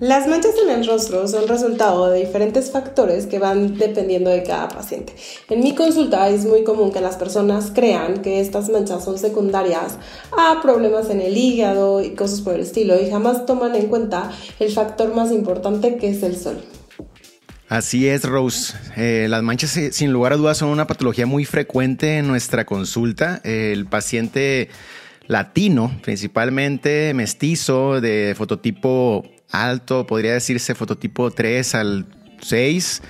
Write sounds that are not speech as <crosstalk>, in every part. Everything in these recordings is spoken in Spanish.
Las manchas en el rostro son resultado de diferentes factores que van dependiendo de cada paciente. En mi consulta es muy común que las personas crean que estas manchas son secundarias a problemas en el hígado y cosas por el estilo y jamás toman en cuenta el factor más importante que es el sol. Así es, Rose. Eh, las manchas, eh, sin lugar a dudas, son una patología muy frecuente en nuestra consulta. el paciente latino, principalmente mestizo, de fototipo alto, podría decirse fototipo 3 al 6.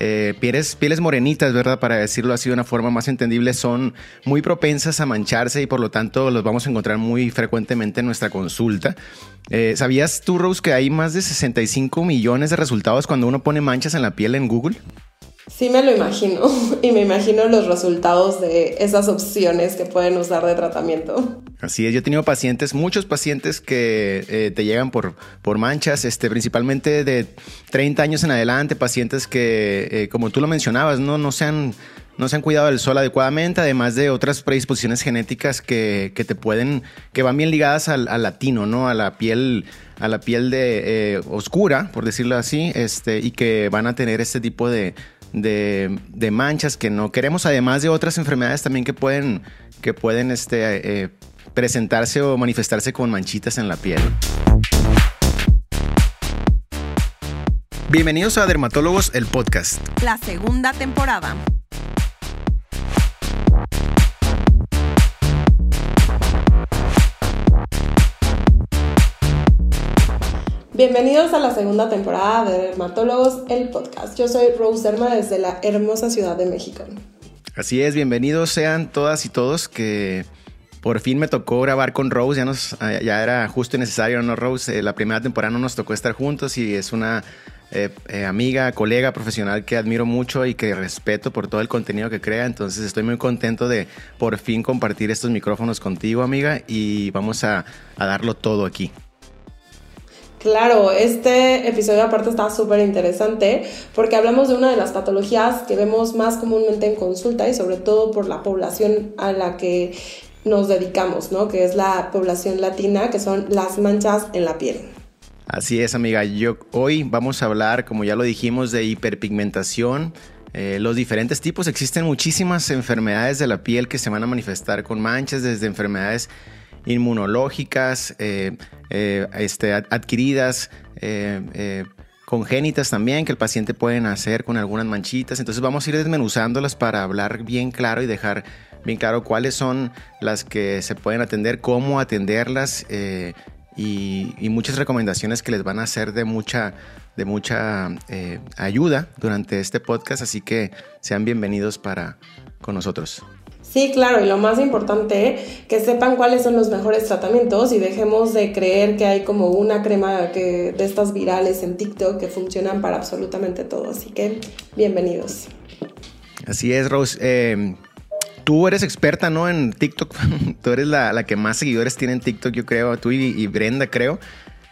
Eh, pieles, pieles morenitas, ¿verdad? Para decirlo así de una forma más entendible, son muy propensas a mancharse y por lo tanto los vamos a encontrar muy frecuentemente en nuestra consulta. Eh, ¿Sabías tú, Rose, que hay más de 65 millones de resultados cuando uno pone manchas en la piel en Google? Sí me lo imagino <laughs> y me imagino los resultados de esas opciones que pueden usar de tratamiento. Así es, yo he tenido pacientes, muchos pacientes que eh, te llegan por, por manchas, este, principalmente de 30 años en adelante, pacientes que, eh, como tú lo mencionabas, no, no se han no se han cuidado del sol adecuadamente, además de otras predisposiciones genéticas que, te pueden, que van bien ligadas al, latino, ¿no? A la piel, a la piel de eh, oscura, por decirlo así, este, y que van a tener este tipo de, de, manchas que no queremos, además de otras enfermedades también que pueden, que pueden este, eh, presentarse o manifestarse con manchitas en la piel. Bienvenidos a Dermatólogos, el podcast. La segunda temporada. Bienvenidos a la segunda temporada de Dermatólogos, el podcast. Yo soy Rose Derma desde la hermosa Ciudad de México. Así es, bienvenidos sean todas y todos que por fin me tocó grabar con Rose, ya, nos, ya era justo y necesario, ¿no, Rose? Eh, la primera temporada no nos tocó estar juntos y es una eh, eh, amiga, colega profesional que admiro mucho y que respeto por todo el contenido que crea. Entonces estoy muy contento de por fin compartir estos micrófonos contigo, amiga, y vamos a darlo todo aquí. Claro, este episodio aparte está súper interesante porque hablamos de una de las patologías que vemos más comúnmente en consulta y sobre todo por la población a la que nos dedicamos, ¿no? Que es la población latina, que son las manchas en la piel. Así es, amiga. Yo, hoy vamos a hablar, como ya lo dijimos, de hiperpigmentación. Eh, los diferentes tipos, existen muchísimas enfermedades de la piel que se van a manifestar con manchas, desde enfermedades inmunológicas, eh, eh, este, adquiridas, eh, congénitas también, que el paciente puede nacer con algunas manchitas. Entonces vamos a ir desmenuzándolas para hablar bien claro y dejar bien claro cuáles son las que se pueden atender, cómo atenderlas y, y, muchas recomendaciones que les van a hacer de mucha, de mucha ayuda durante este podcast. Así que sean bienvenidos para con nosotros. Sí, claro, y lo más importante, que sepan cuáles son los mejores tratamientos y dejemos de creer que hay como una crema que, de estas virales en TikTok que funcionan para absolutamente todo. Así que, bienvenidos. Así es, Rose. Eh, tú eres experta, ¿no? En TikTok. <laughs> tú eres la, que más seguidores tiene en TikTok, yo creo. Tú y Brenda, creo.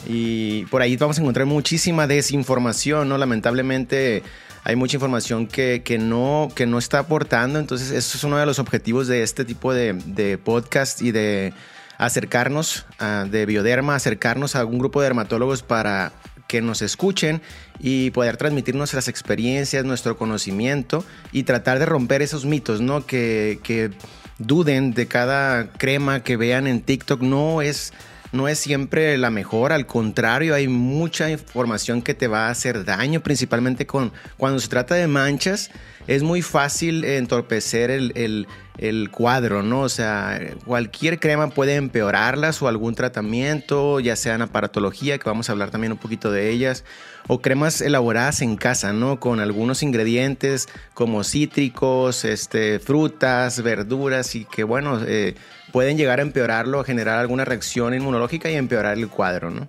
Y por ahí vamos a encontrar muchísima desinformación, ¿no? Lamentablemente hay mucha información que, no, que no está aportando. Entonces, eso es uno de los objetivos de este tipo de, podcast y de acercarnos a, de Bioderma, acercarnos a algún grupo de dermatólogos para que nos escuchen y poder transmitir nuestras experiencias, nuestro conocimiento y tratar de romper esos mitos, ¿no? Que, que duden de cada crema que vean en TikTok. No es no es siempre la mejor, al contrario, hay mucha información que te va a hacer daño, principalmente con, cuando se trata de manchas, es muy fácil entorpecer el, el, cuadro, ¿no? O sea, cualquier crema puede empeorarlas o algún tratamiento, ya sea en aparatología, que vamos a hablar también un poquito de ellas, o cremas elaboradas en casa, ¿no? Con algunos ingredientes como cítricos, este, frutas, verduras y que, bueno, eh, pueden llegar a empeorarlo, a generar alguna reacción inmunológica y empeorar el cuadro, ¿no?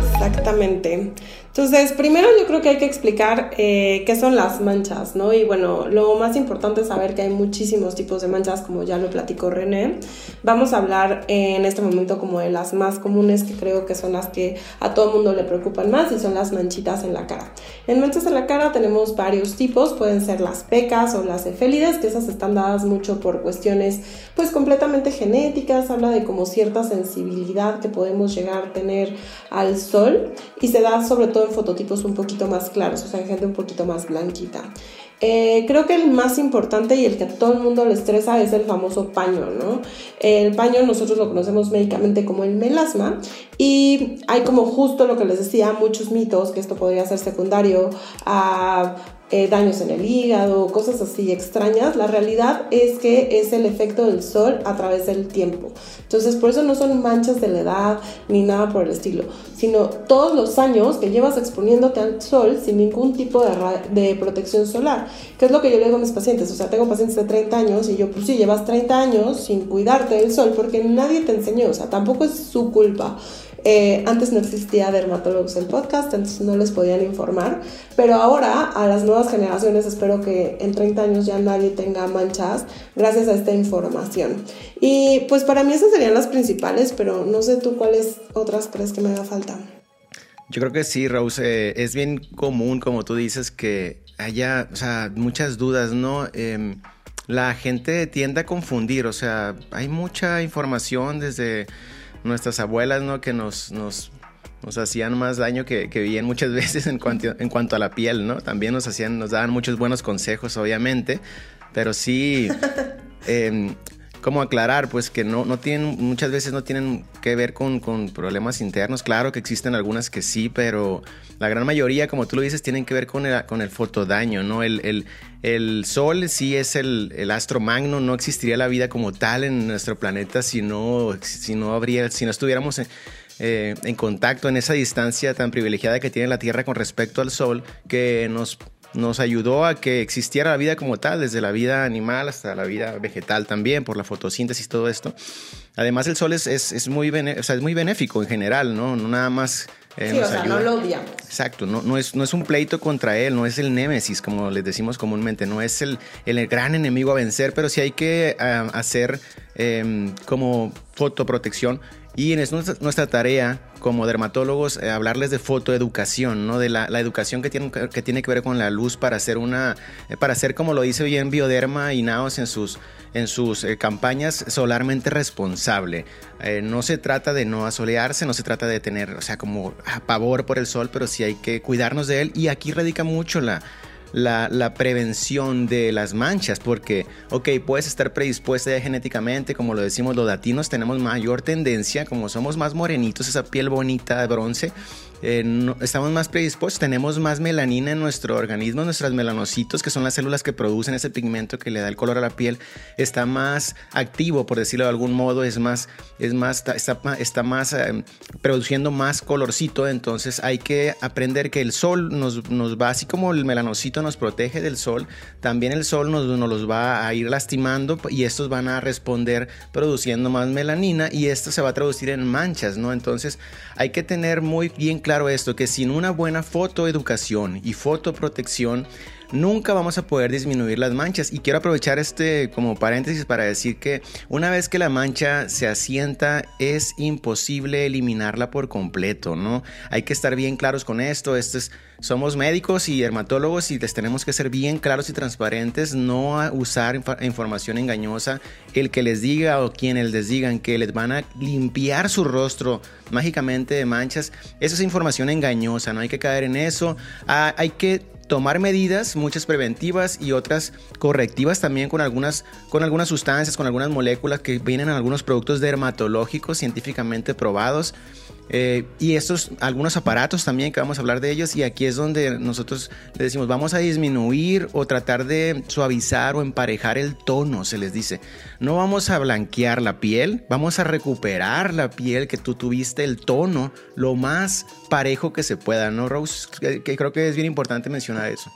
Exactamente. Entonces, primero yo creo que hay que explicar eh, qué son las manchas, ¿no? Y bueno, lo más importante es saber que hay muchísimos tipos de manchas, como ya lo platicó René. Vamos a hablar en este momento como de las más comunes, que creo que son las que a todo mundo le preocupan más, y son las manchitas en la cara. En manchas en la cara tenemos varios tipos, pueden ser las pecas o las efélides, que esas están dadas mucho por cuestiones pues completamente genéticas, habla de como cierta sensibilidad que podemos llegar a tener al sol y se da sobre todo fototipos un poquito más claros, o sea, en gente un poquito más blanquita. Eh, creo que el más importante y el que a todo el mundo le estresa es el famoso paño, ¿no? El paño nosotros lo conocemos médicamente como el melasma y hay como justo lo que les decía, muchos mitos que esto podría ser secundario a eh, daños en el hígado, cosas así extrañas. La realidad es que es el efecto del sol a través del tiempo. Entonces, por eso no son manchas de la edad ni nada por el estilo, sino todos los años que llevas exponiéndote al sol sin ningún tipo de, de protección solar. Que es lo que yo le digo a mis pacientes. O sea, tengo pacientes de 30 años y yo, pues sí, llevas 30 años sin cuidarte del sol porque nadie te enseñó. O sea, tampoco es su culpa. Eh, antes no existía Dermatólogos el podcast, entonces no les podían informar, pero ahora a las nuevas generaciones espero que en 30 años ya nadie tenga manchas gracias a esta información. Y pues para mí esas serían las principales, pero no sé tú cuáles otras crees que me haga falta. Yo creo que sí, Rose, es bien común, como tú dices, que haya, o sea, muchas dudas, ¿no? Em, la gente tiende a confundir, o sea, hay mucha información desde nuestras abuelas, ¿no? Que nos, nos, nos hacían más daño que, que bien muchas <laughs> veces en cuanto, en cuanto a la piel, ¿no? También nos hacían, nos daban muchos buenos consejos, obviamente, pero sí, <laughs> eh, como aclarar, pues que no, no tienen, muchas veces no tienen que ver con, con, problemas internos. Claro que existen algunas que sí, pero la gran mayoría, como tú lo dices, tienen que ver con el, con el fotodaño, ¿no? El, el, el Sol sí es el, el, astro magno, no existiría la vida como tal en nuestro planeta si no, si no habría, si no estuviéramos en, eh, en contacto en esa distancia tan privilegiada que tiene la Tierra con respecto al Sol, que nos nos ayudó a que existiera la vida como tal, desde la vida animal hasta la vida vegetal también, por la fotosíntesis y todo esto. Además, el sol es, es, es muy, o sea, es muy benéfico en general, ¿no? No nada más. Eh, sí, o sea, no lo odiamos. Exacto, no, no, es, no es un pleito contra él, no es el némesis, como les decimos comúnmente, no es el, el gran enemigo a vencer, pero sí hay que uh, hacer eh, como fotoprotección y en nuestra, nuestra tarea como dermatólogos eh, hablarles de fotoeducación, ¿no? De la, educación que tiene, que tiene que ver con la luz para hacer una, eh, para hacer como lo dice bien Bioderma y Naos en sus, en sus eh, campañas solarmente responsable. No se trata de no asolearse, no se trata de tener, o sea, como pavor por el sol, pero sí hay que cuidarnos de él y aquí radica mucho la, la, prevención de las manchas, porque, ok, puedes estar predispuesta genéticamente, como lo decimos los latinos, tenemos mayor tendencia, como somos más morenitos, esa piel bonita de bronce, eh, estamos más predispuestos, tenemos más melanina en nuestro organismo, nuestras melanocitos, que son las células que producen ese pigmento que le da el color a la piel, está más activo, por decirlo de algún modo, es más, es más, está, está más eh, produciendo más colorcito, entonces hay que aprender que el sol nos, nos, va, así como el melanocito nos protege del sol, también el sol nos, nos los va a ir lastimando y estos van a responder produciendo más melanina y esto se va a traducir en manchas, ¿no? Entonces hay que tener muy bien claro esto, que sin una buena fotoeducación y fotoprotección, nunca vamos a poder disminuir las manchas. Y quiero aprovechar este como paréntesis para decir que una vez que la mancha se asienta, es imposible eliminarla por completo, ¿no? Hay que estar bien claros con esto. esto es, somos médicos y dermatólogos y les tenemos que ser bien claros y transparentes, no usar inf información engañosa. El que les diga o quienes les digan que les van a limpiar su rostro mágicamente de manchas, eso es información engañosa, no hay que caer en eso. Ah, hay que tomar medidas, muchas preventivas y otras correctivas también con algunas, con algunas sustancias, con algunas moléculas que vienen en algunos productos dermatológicos científicamente probados. Eh, y estos, algunos aparatos también que vamos a hablar de ellos y aquí es donde nosotros le decimos vamos a disminuir o tratar de suavizar o emparejar el tono, se les dice. No vamos a blanquear la piel, vamos a recuperar la piel que tú tuviste, el tono, lo más parejo que se pueda, ¿no, Rose? Que, que creo que es bien importante mencionar eso.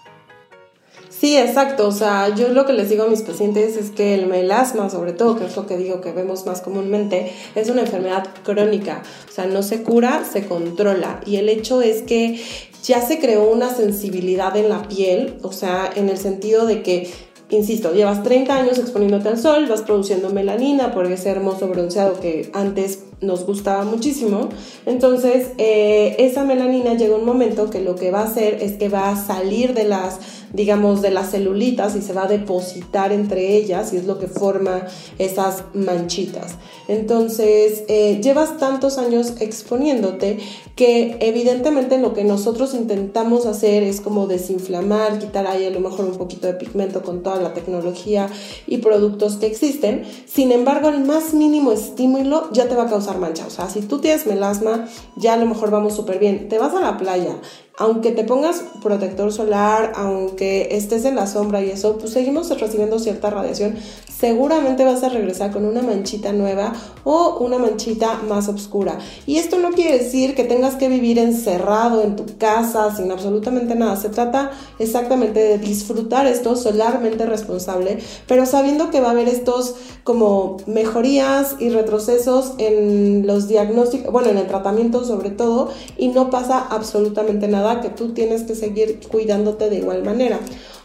Sí, exacto. O sea, yo lo que les digo a mis pacientes es que el melasma, sobre todo, que es lo que digo que vemos más comúnmente, es una enfermedad crónica. O sea, no se cura, se controla. Y el hecho es que ya se creó una sensibilidad en la piel, o sea, en el sentido de que insisto, llevas 30 años exponiéndote al sol, vas produciendo melanina por ese hermoso bronceado que antes nos gustaba muchísimo. Entonces, eh, esa melanina llega un momento que lo que va a hacer es que va a salir de las digamos, de las celulitas y se va a depositar entre ellas y es lo que forma esas manchitas. Entonces, eh, llevas tantos años exponiéndote que evidentemente lo que nosotros intentamos hacer es como desinflamar, quitar ahí a lo mejor un poquito de pigmento con toda la tecnología y productos que existen. Sin embargo, el más mínimo estímulo ya te va a causar mancha. O sea, si tú tienes melasma, ya a lo mejor vamos súper bien. Te vas a la playa, aunque te pongas protector solar, aunque estés en la sombra y eso, pues seguimos recibiendo cierta radiación, seguramente vas a regresar con una manchita nueva o una manchita más oscura. Y esto no quiere decir que tengas que vivir encerrado en tu casa sin absolutamente nada. Se trata exactamente de disfrutar esto solarmente responsable, pero sabiendo que va a haber estos como mejorías y retrocesos en los diagnósticos, bueno, en el tratamiento sobre todo, y no pasa absolutamente nada que tú tienes que seguir cuidándote de igual manera.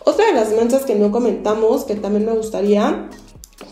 Otra de las manchas que no comentamos, que también me gustaría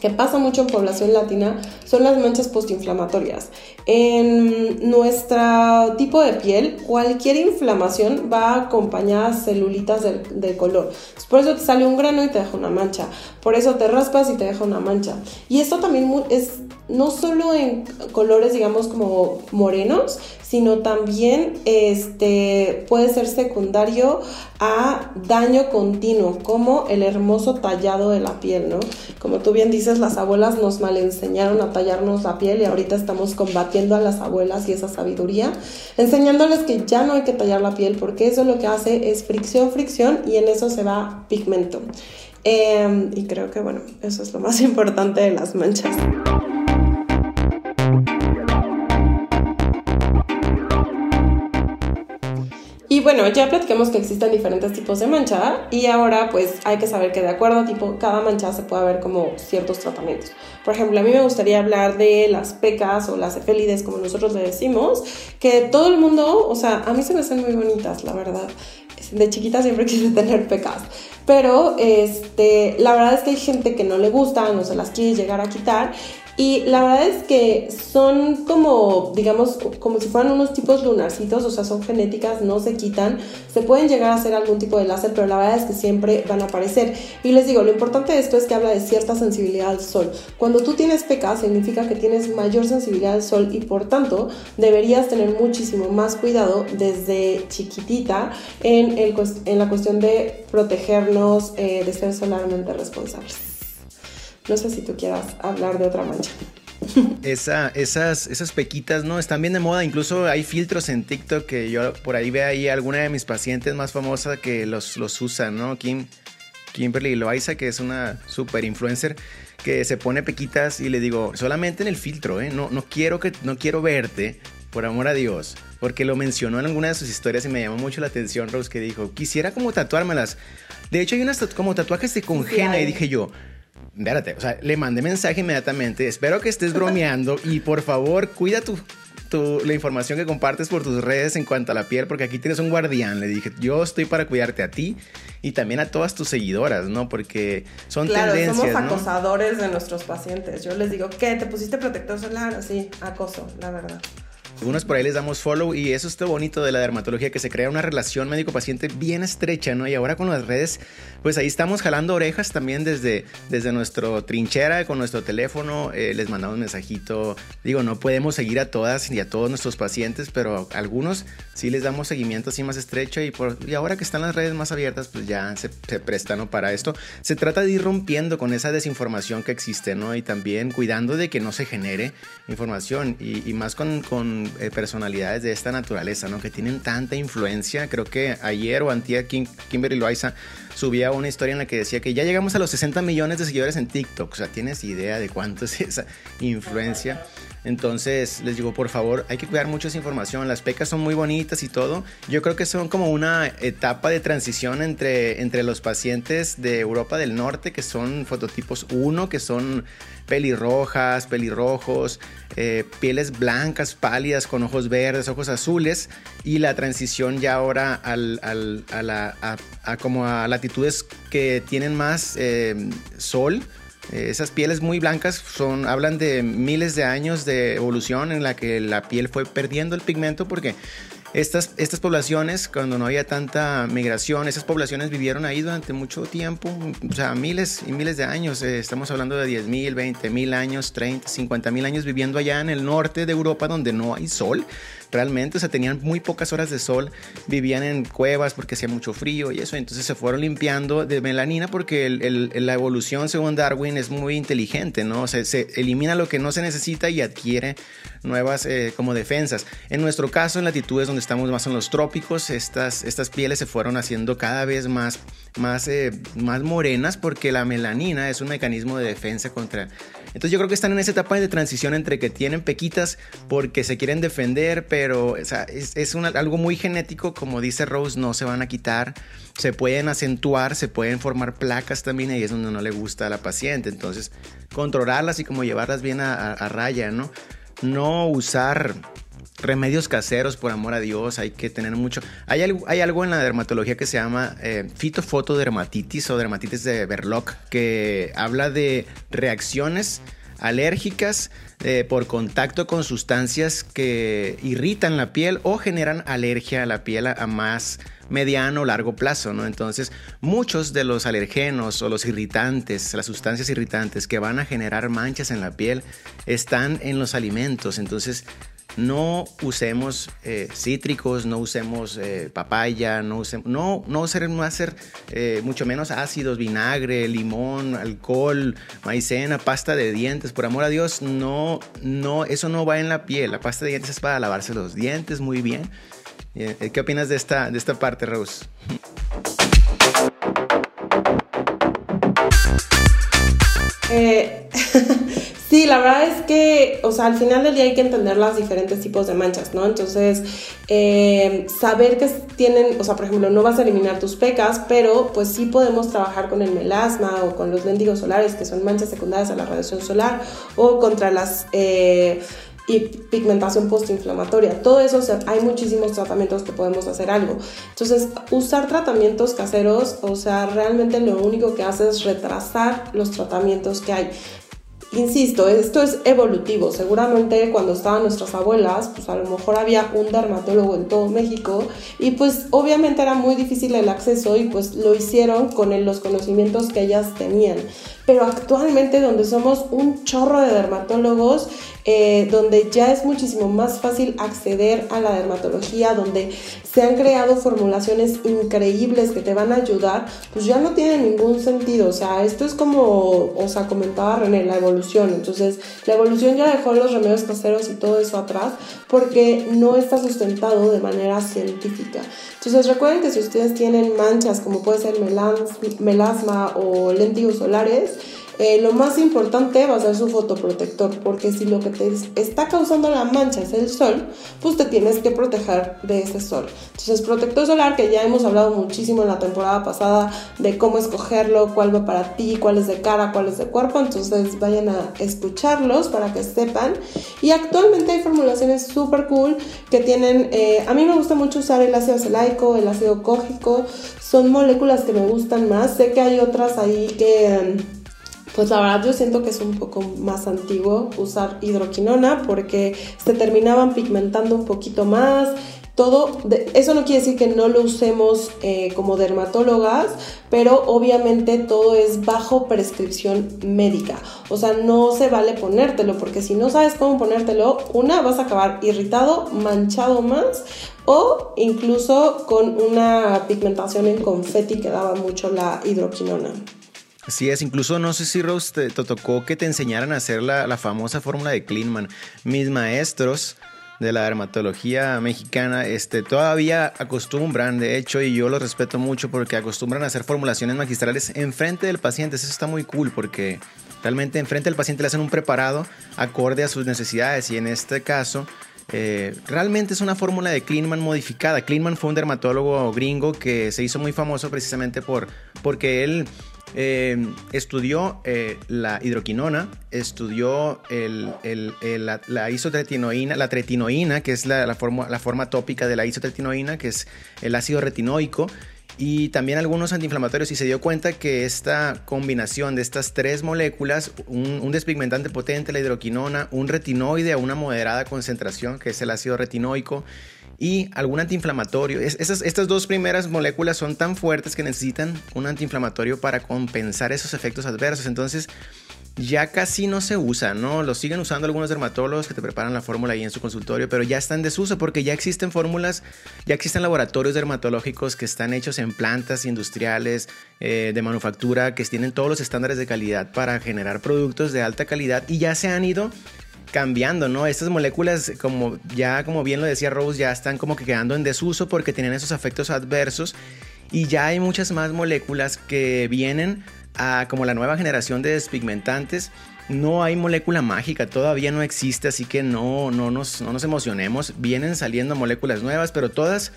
que pasa mucho en población latina son las manchas postinflamatorias. En nuestro tipo de piel, cualquier inflamación va acompañada de celulitas de, color. Por eso te sale un grano y te deja una mancha. Por eso te raspas y te deja una mancha. Y esto también es no solo en colores, digamos, como morenos, sino también este, puede ser secundario a daño continuo, como el hermoso tallado de la piel, ¿no? Como tú bien dices, las abuelas nos mal enseñaron a tallarnos la piel y ahorita estamos combatiendo a las abuelas y esa sabiduría, enseñándoles que ya no hay que tallar la piel porque eso lo que hace es fricción, fricción y en eso se va pigmento. Em, y creo que, bueno, eso es lo más <laughs> importante de las manchas. Bueno, ya platicamos que existen diferentes tipos de mancha y ahora pues hay que saber que de acuerdo a tipo, cada mancha se puede ver como ciertos tratamientos. Por ejemplo, a mí me gustaría hablar de las pecas o las efélides, como nosotros le decimos, que todo el mundo, o sea, a mí se me hacen muy bonitas, la verdad. De chiquita siempre <laughs> quise tener pecas, pero este, la verdad es que hay gente que no le gustan o se las quiere llegar a quitar y la verdad es que son como, digamos, como si fueran unos tipos lunarcitos, o sea, son genéticas, no se quitan. Se pueden llegar a hacer algún tipo de láser, pero la verdad es que siempre van a aparecer. Y les digo, lo importante de esto es que habla de cierta sensibilidad al sol. Cuando tú tienes PK, significa que tienes mayor sensibilidad al sol y por tanto deberías tener muchísimo más cuidado desde chiquitita en, el, en la cuestión de protegernos, eh, de ser solarmente responsables. No sé si tú quieras hablar de otra mancha. Esa, esas, esas pequitas, ¿no? Están bien de moda. Incluso hay filtros en TikTok que yo por ahí veo ahí alguna de mis pacientes más famosas que los, los usan, ¿no? Kim, Kimberly Loaiza, que es una super influencer, que se pone pequitas y le digo, solamente en el filtro, ¿eh? No, no, quiero, que, no quiero verte, por amor a Dios. Porque lo mencionó en alguna de sus historias y me llamó mucho la atención, Rose, que dijo, quisiera como tatuármelas. De hecho, hay unas como tatuajes de congena y dije yo, Espérate, o sea, le mandé mensaje inmediatamente. Espero que estés bromeando y por favor, cuida tu, tu, la información que compartes por tus redes en cuanto a la piel, porque aquí tienes un guardián. Le dije, yo estoy para cuidarte a ti y también a todas tus seguidoras, ¿no? Porque son claro, tendencias. Somos acosadores de nuestros pacientes. Yo les digo, ¿qué? ¿Te pusiste protector solar? Sí, acoso, la verdad. Algunos por ahí les damos follow y eso está bonito de la dermatología, que se crea una relación médico-paciente bien estrecha, ¿no? Y ahora con las redes, pues ahí estamos jalando orejas también desde, desde nuestro trinchera, con nuestro teléfono, eh, les mandamos un mensajito. Digo, no podemos seguir a todas y a todos nuestros pacientes, pero a algunos sí les damos seguimiento así más estrecho y, por, y ahora que están las redes más abiertas, pues ya se, se prestan para esto. Se trata de ir rompiendo con esa desinformación que existe, ¿no? Y también cuidando de que no se genere información y, y más con, con eh, personalidades de esta naturaleza, ¿no? Que tienen tanta influencia. Creo que ayer o antier Kim, Kimberly Loaiza subía una historia en la que decía que ya llegamos a los 60 millones de seguidores en TikTok. O sea, tienes idea de cuánto es esa influencia. Entonces les digo, por favor, hay que cuidar mucho esa información. Las pecas son muy bonitas y todo. Yo creo que son como una etapa de transición entre, entre los pacientes de Europa del Norte, que son fototipos 1, que son pelirrojas, pelirrojos, eh, pieles blancas, pálidas, con ojos verdes, ojos azules, y la transición ya ahora a, la, como a latitudes que tienen más eh, sol esas pieles muy blancas son, hablan de miles de años de evolución en la que la piel fue perdiendo el pigmento porque estas, estas poblaciones, cuando no había tanta migración, esas poblaciones vivieron ahí durante mucho tiempo, o sea, miles y miles de años. Eh, estamos hablando de 10 mil, 20 mil años, 30, 50 mil años viviendo allá en el norte de Europa donde no hay sol realmente, o sea, tenían muy pocas horas de sol, vivían en cuevas porque hacía mucho frío y eso, entonces se fueron limpiando de melanina porque la evolución, según Darwin, es muy inteligente, ¿no? O sea, se elimina lo que no se necesita y adquiere nuevas eh, como defensas. En nuestro caso, en latitudes donde estamos más en los trópicos, estas, estas pieles se fueron haciendo cada vez más, más, eh, más morenas porque la melanina es un mecanismo de defensa contra entonces yo creo que están en esa etapa de transición entre que tienen pequitas porque se quieren defender, pero es, algo muy genético, como dice Rose, no se van a quitar, se pueden acentuar, se pueden formar placas también y es donde no le gusta a la paciente. Entonces controlarlas y como llevarlas bien a, raya, ¿no? No usar remedios caseros, por amor a Dios, hay que tener mucho. Hay algo, en la dermatología que se llama eh, fitofotodermatitis o dermatitis de Berloc, que habla de reacciones alérgicas eh, por contacto con sustancias que irritan la piel o generan alergia a la piel a, más mediano o largo plazo, ¿no? Entonces, muchos de los alergenos o los irritantes, las sustancias irritantes que van a generar manchas en la piel, están en los alimentos. Entonces, no usemos eh, cítricos, no usemos eh, papaya, no usemos, no, no hacer, no hacer eh, mucho menos ácidos, vinagre, limón, alcohol, maicena, pasta de dientes. Por amor a Dios, no, no, eso no va en la piel. La pasta de dientes es para lavarse los dientes muy bien. ¿Qué opinas de esta, de esta parte, Rose? La verdad es que, o sea, al final del día hay que entender los diferentes tipos de manchas, ¿no? Entonces, eh, saber que tienen, o sea, por ejemplo, no vas a eliminar tus pecas, pero pues sí podemos trabajar con el melasma o con los léntigos solares, que son manchas secundarias a la radiación solar, o contra las... Eh, y pigmentación postinflamatoria. Todo eso, hay muchísimos tratamientos que podemos hacer algo. Entonces, usar tratamientos caseros, o sea, realmente lo único que hace es retrasar los tratamientos que hay. Insisto, esto es evolutivo. Seguramente cuando estaban nuestras abuelas, pues a lo mejor había un dermatólogo en todo México y pues obviamente era muy difícil el acceso y pues lo hicieron con los conocimientos que ellas tenían. Pero actualmente donde somos un chorro de dermatólogos, eh, donde ya es muchísimo más fácil acceder a la dermatología, donde se han creado formulaciones increíbles que te van a ayudar, pues ya no tiene ningún sentido. O sea, esto es como, o sea, comentaba René, la evolución. Entonces, la evolución ya dejó los remedios caseros y todo eso atrás porque no está sustentado de manera científica. Entonces, recuerden que si ustedes tienen manchas como puede ser melasma o lentigos solares, eh, lo más importante va a ser su fotoprotector, porque si lo que te está causando la mancha es el sol, pues te tienes que proteger de ese sol. Entonces, protector solar, que ya hemos hablado muchísimo en la temporada pasada de cómo escogerlo, cuál va para ti, cuál es de cara, cuál es de cuerpo, entonces vayan a escucharlos para que sepan. Y actualmente hay formulaciones súper cool que tienen, eh, a mí me gusta mucho usar el ácido acelaico, el ácido cógico, son moléculas que me gustan más, sé que hay otras ahí que pues la verdad yo siento que es un poco más antiguo usar hidroquinona porque se terminaban pigmentando un poquito más. Todo, eso no quiere decir que no lo usemos eh, como dermatólogas, pero obviamente todo es bajo prescripción médica. O sea, no se vale ponértelo, porque si no sabes cómo ponértelo, una, vas a acabar irritado, manchado más, o incluso con una pigmentación en confeti que daba mucho la hidroquinona. Así es, incluso no sé si Rose te, tocó que te enseñaran a hacer la, famosa fórmula de Kleinman. Mis maestros de la dermatología mexicana este, todavía acostumbran, de hecho, y yo los respeto mucho porque acostumbran a hacer formulaciones magistrales enfrente del paciente. Eso está muy cool porque Realmente enfrente al paciente le hacen un preparado acorde a sus necesidades y en este caso eh, realmente es una fórmula de Kleinman modificada. Kleinman fue un dermatólogo gringo que se hizo muy famoso precisamente por, porque él eh, estudió eh, la hidroquinona, estudió la, isotretinoína, la tretinoína, que es la, forma, la tópica de la isotretinoína, que es el ácido retinoico, y también algunos antiinflamatorios y se dio cuenta que esta combinación de estas tres moléculas, un, despigmentante potente, la hidroquinona, un retinoide a una moderada concentración, que es el ácido retinoico, y algún antiinflamatorio. estas dos primeras moléculas son tan fuertes que necesitan un antiinflamatorio para compensar esos efectos adversos. Entonces, ya casi no se usa, ¿no? Lo siguen usando algunos dermatólogos que te preparan la fórmula ahí en su consultorio, pero ya está en desuso porque ya existen fórmulas, ya existen laboratorios dermatológicos que están hechos en plantas industriales eh, de manufactura que tienen todos los estándares de calidad para generar productos de alta calidad y ya se han ido cambiando, ¿no? Estas moléculas, como ya como bien lo decía Rose, ya están como que quedando en desuso porque tienen esos efectos adversos y ya hay muchas más moléculas que vienen como la nueva generación de despigmentantes, no hay molécula mágica, todavía no existe, así que no, no, nos, no nos emocionemos. Vienen saliendo moléculas nuevas, pero todas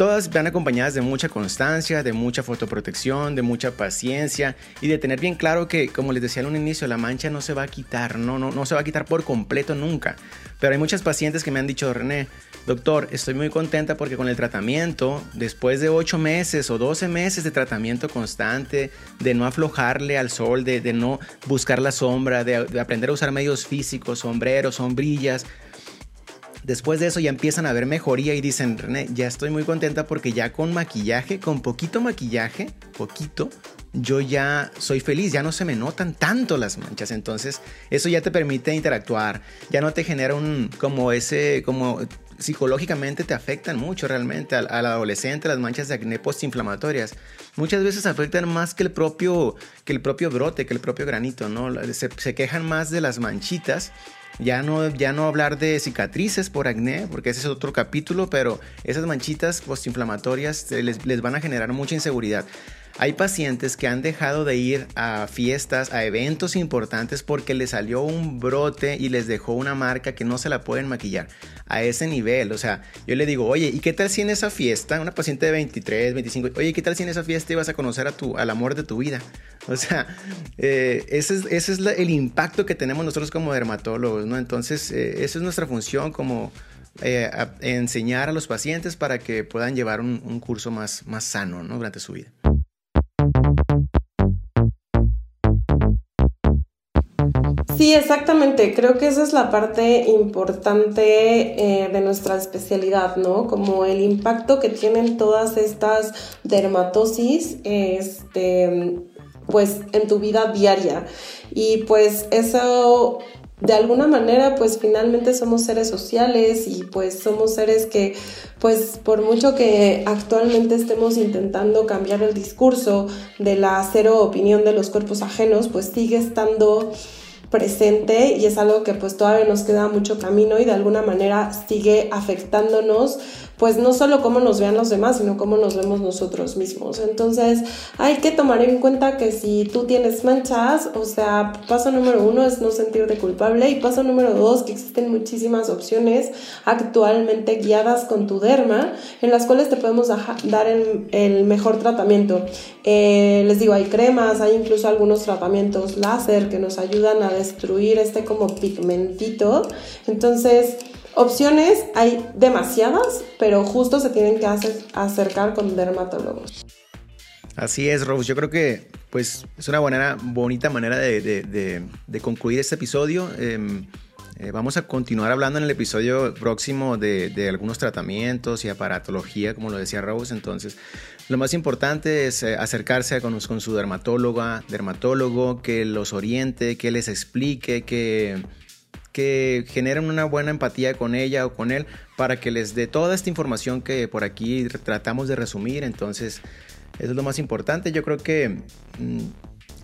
Todas van acompañadas de mucha constancia, de mucha fotoprotección, de mucha paciencia y de tener bien claro que, como les decía en un inicio, la mancha no se va a quitar, no, no, no se va a quitar por completo nunca. Pero hay muchas pacientes que me han dicho, René, doctor, estoy muy contenta porque con el tratamiento, después de 8 meses o 12 meses de tratamiento constante, de no aflojarle al sol, de, no buscar la sombra, de, de aprender a usar medios físicos, sombreros, sombrillas, Después de eso ya empiezan a ver mejoría y dicen, René, ya estoy muy contenta porque ya con maquillaje, con poquito maquillaje, poquito, yo ya soy feliz, ya no se me notan tanto las manchas. Entonces, eso ya te permite interactuar, ya no te genera un como ese, como psicológicamente te afectan mucho realmente al, adolescente, las manchas de acné postinflamatorias. Muchas veces afectan más que el propio, que el propio brote, que el propio granito, ¿no? Se quejan más de las manchitas ya no, ya no hablar de cicatrices por acné, porque ese es otro capítulo, pero esas manchitas postinflamatorias les, les van a generar mucha inseguridad. Hay pacientes que han dejado de ir a fiestas, a eventos importantes porque les salió un brote y les dejó una marca que no se la pueden maquillar. A ese nivel, o sea, yo le digo, oye, ¿y qué tal si en esa fiesta, una paciente de 23, 25, oye, ¿qué tal si en esa fiesta ibas a conocer a tu, al amor de tu vida? O sea, eh, ese es, el impacto que tenemos nosotros como dermatólogos, ¿no? Entonces, eh, esa es nuestra función como... Eh, enseñar a los pacientes para que puedan llevar un, un curso más, más sano ¿no? durante su vida. Sí, exactamente. Creo que esa es la parte importante eh, de nuestra especialidad, ¿no? Como el impacto que tienen todas estas dermatosis, este, pues, en tu vida diaria. Y pues eso de alguna manera pues finalmente somos seres sociales y pues somos seres que pues por mucho que actualmente estemos intentando cambiar el discurso de la cero opinión de los cuerpos ajenos pues sigue estando presente y es algo que pues todavía nos queda mucho camino y de alguna manera sigue afectándonos pues no solo cómo nos vean los demás, sino cómo nos vemos nosotros mismos. Entonces hay que tomar en cuenta que si tú tienes manchas, o sea, paso número uno es no sentirte culpable y paso número dos que existen muchísimas opciones actualmente guiadas con tu derma en las cuales te podemos dar el, mejor tratamiento. Eh, les digo, hay cremas, hay incluso algunos tratamientos láser que nos ayudan a destruir este como pigmentito. Entonces, Opciones hay demasiadas, pero justo se tienen que acercar con dermatólogos. Así es, Rose. Yo creo que pues, es una buena, bonita manera de, concluir este episodio. Em, eh, vamos a continuar hablando en el episodio próximo de, algunos tratamientos y aparatología, como lo decía Rose. Entonces, lo más importante es eh, acercarse con, con su dermatóloga, dermatólogo, que los oriente, que les explique, que que generen una buena empatía con ella o con él para que les dé toda esta información que por aquí tratamos de resumir. Entonces, eso es lo más importante. Yo creo que mm,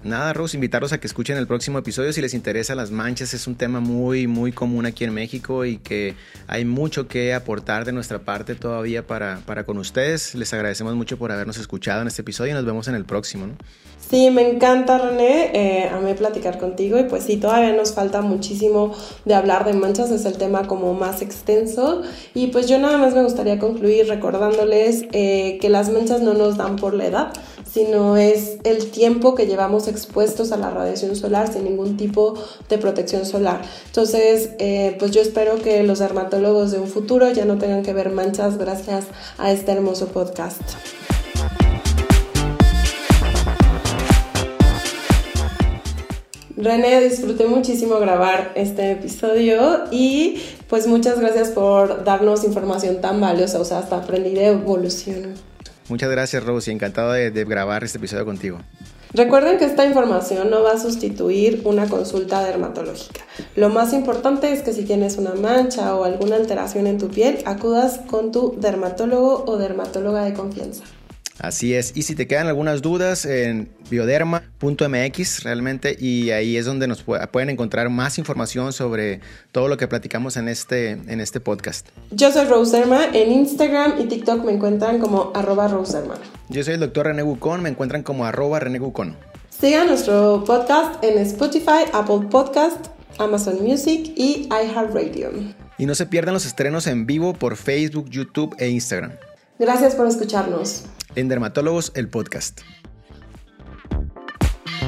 nada, Rose, invitarlos a que escuchen el próximo episodio si les interesa las manchas. Es un tema muy, muy común aquí en México y que hay mucho que aportar de nuestra parte todavía para, para con ustedes. Les agradecemos mucho por habernos escuchado en este episodio y nos vemos en el próximo. ¿no? Sí, me encanta René, eh, amé platicar contigo y pues sí, todavía nos falta muchísimo de hablar de manchas, es el tema como más extenso y pues yo nada más me gustaría concluir recordándoles eh, que las manchas no nos dan por la edad, sino es el tiempo que llevamos expuestos a la radiación solar sin ningún tipo de protección solar. Entonces, eh, pues yo espero que los dermatólogos de un futuro ya no tengan que ver manchas gracias a este hermoso podcast. René, disfruté muchísimo grabar este episodio y pues muchas gracias por darnos información tan valiosa, o sea, hasta aprendí de evolución. Muchas gracias, Rosy, encantado de, de grabar este episodio contigo. Recuerden que esta información no va a sustituir una consulta dermatológica. Lo más importante es que si tienes una mancha o alguna alteración en tu piel, acudas con tu dermatólogo o dermatóloga de confianza. Así es. Y si te quedan algunas dudas en bioderma.mx realmente y ahí es donde nos pueden encontrar más información sobre todo lo que platicamos en este, en este podcast. Yo soy Roserma, en Instagram y TikTok me encuentran como arroba Roserma. Yo soy el doctor René Bucón, me encuentran como arroba René Bucón. Sigan nuestro podcast en Spotify, Apple Podcast, Amazon Music y iHeartRadio. Y no se pierdan los estrenos en vivo por Facebook, YouTube e Instagram. Gracias por escucharnos. En Dermatólogos, el podcast.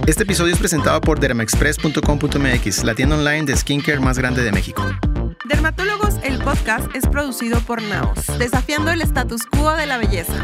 Este episodio es presentado por dermaexpress.com.mx, la tienda online de skincare más grande de México. Dermatólogos, el podcast es producido por Naos, desafiando el status quo de la belleza.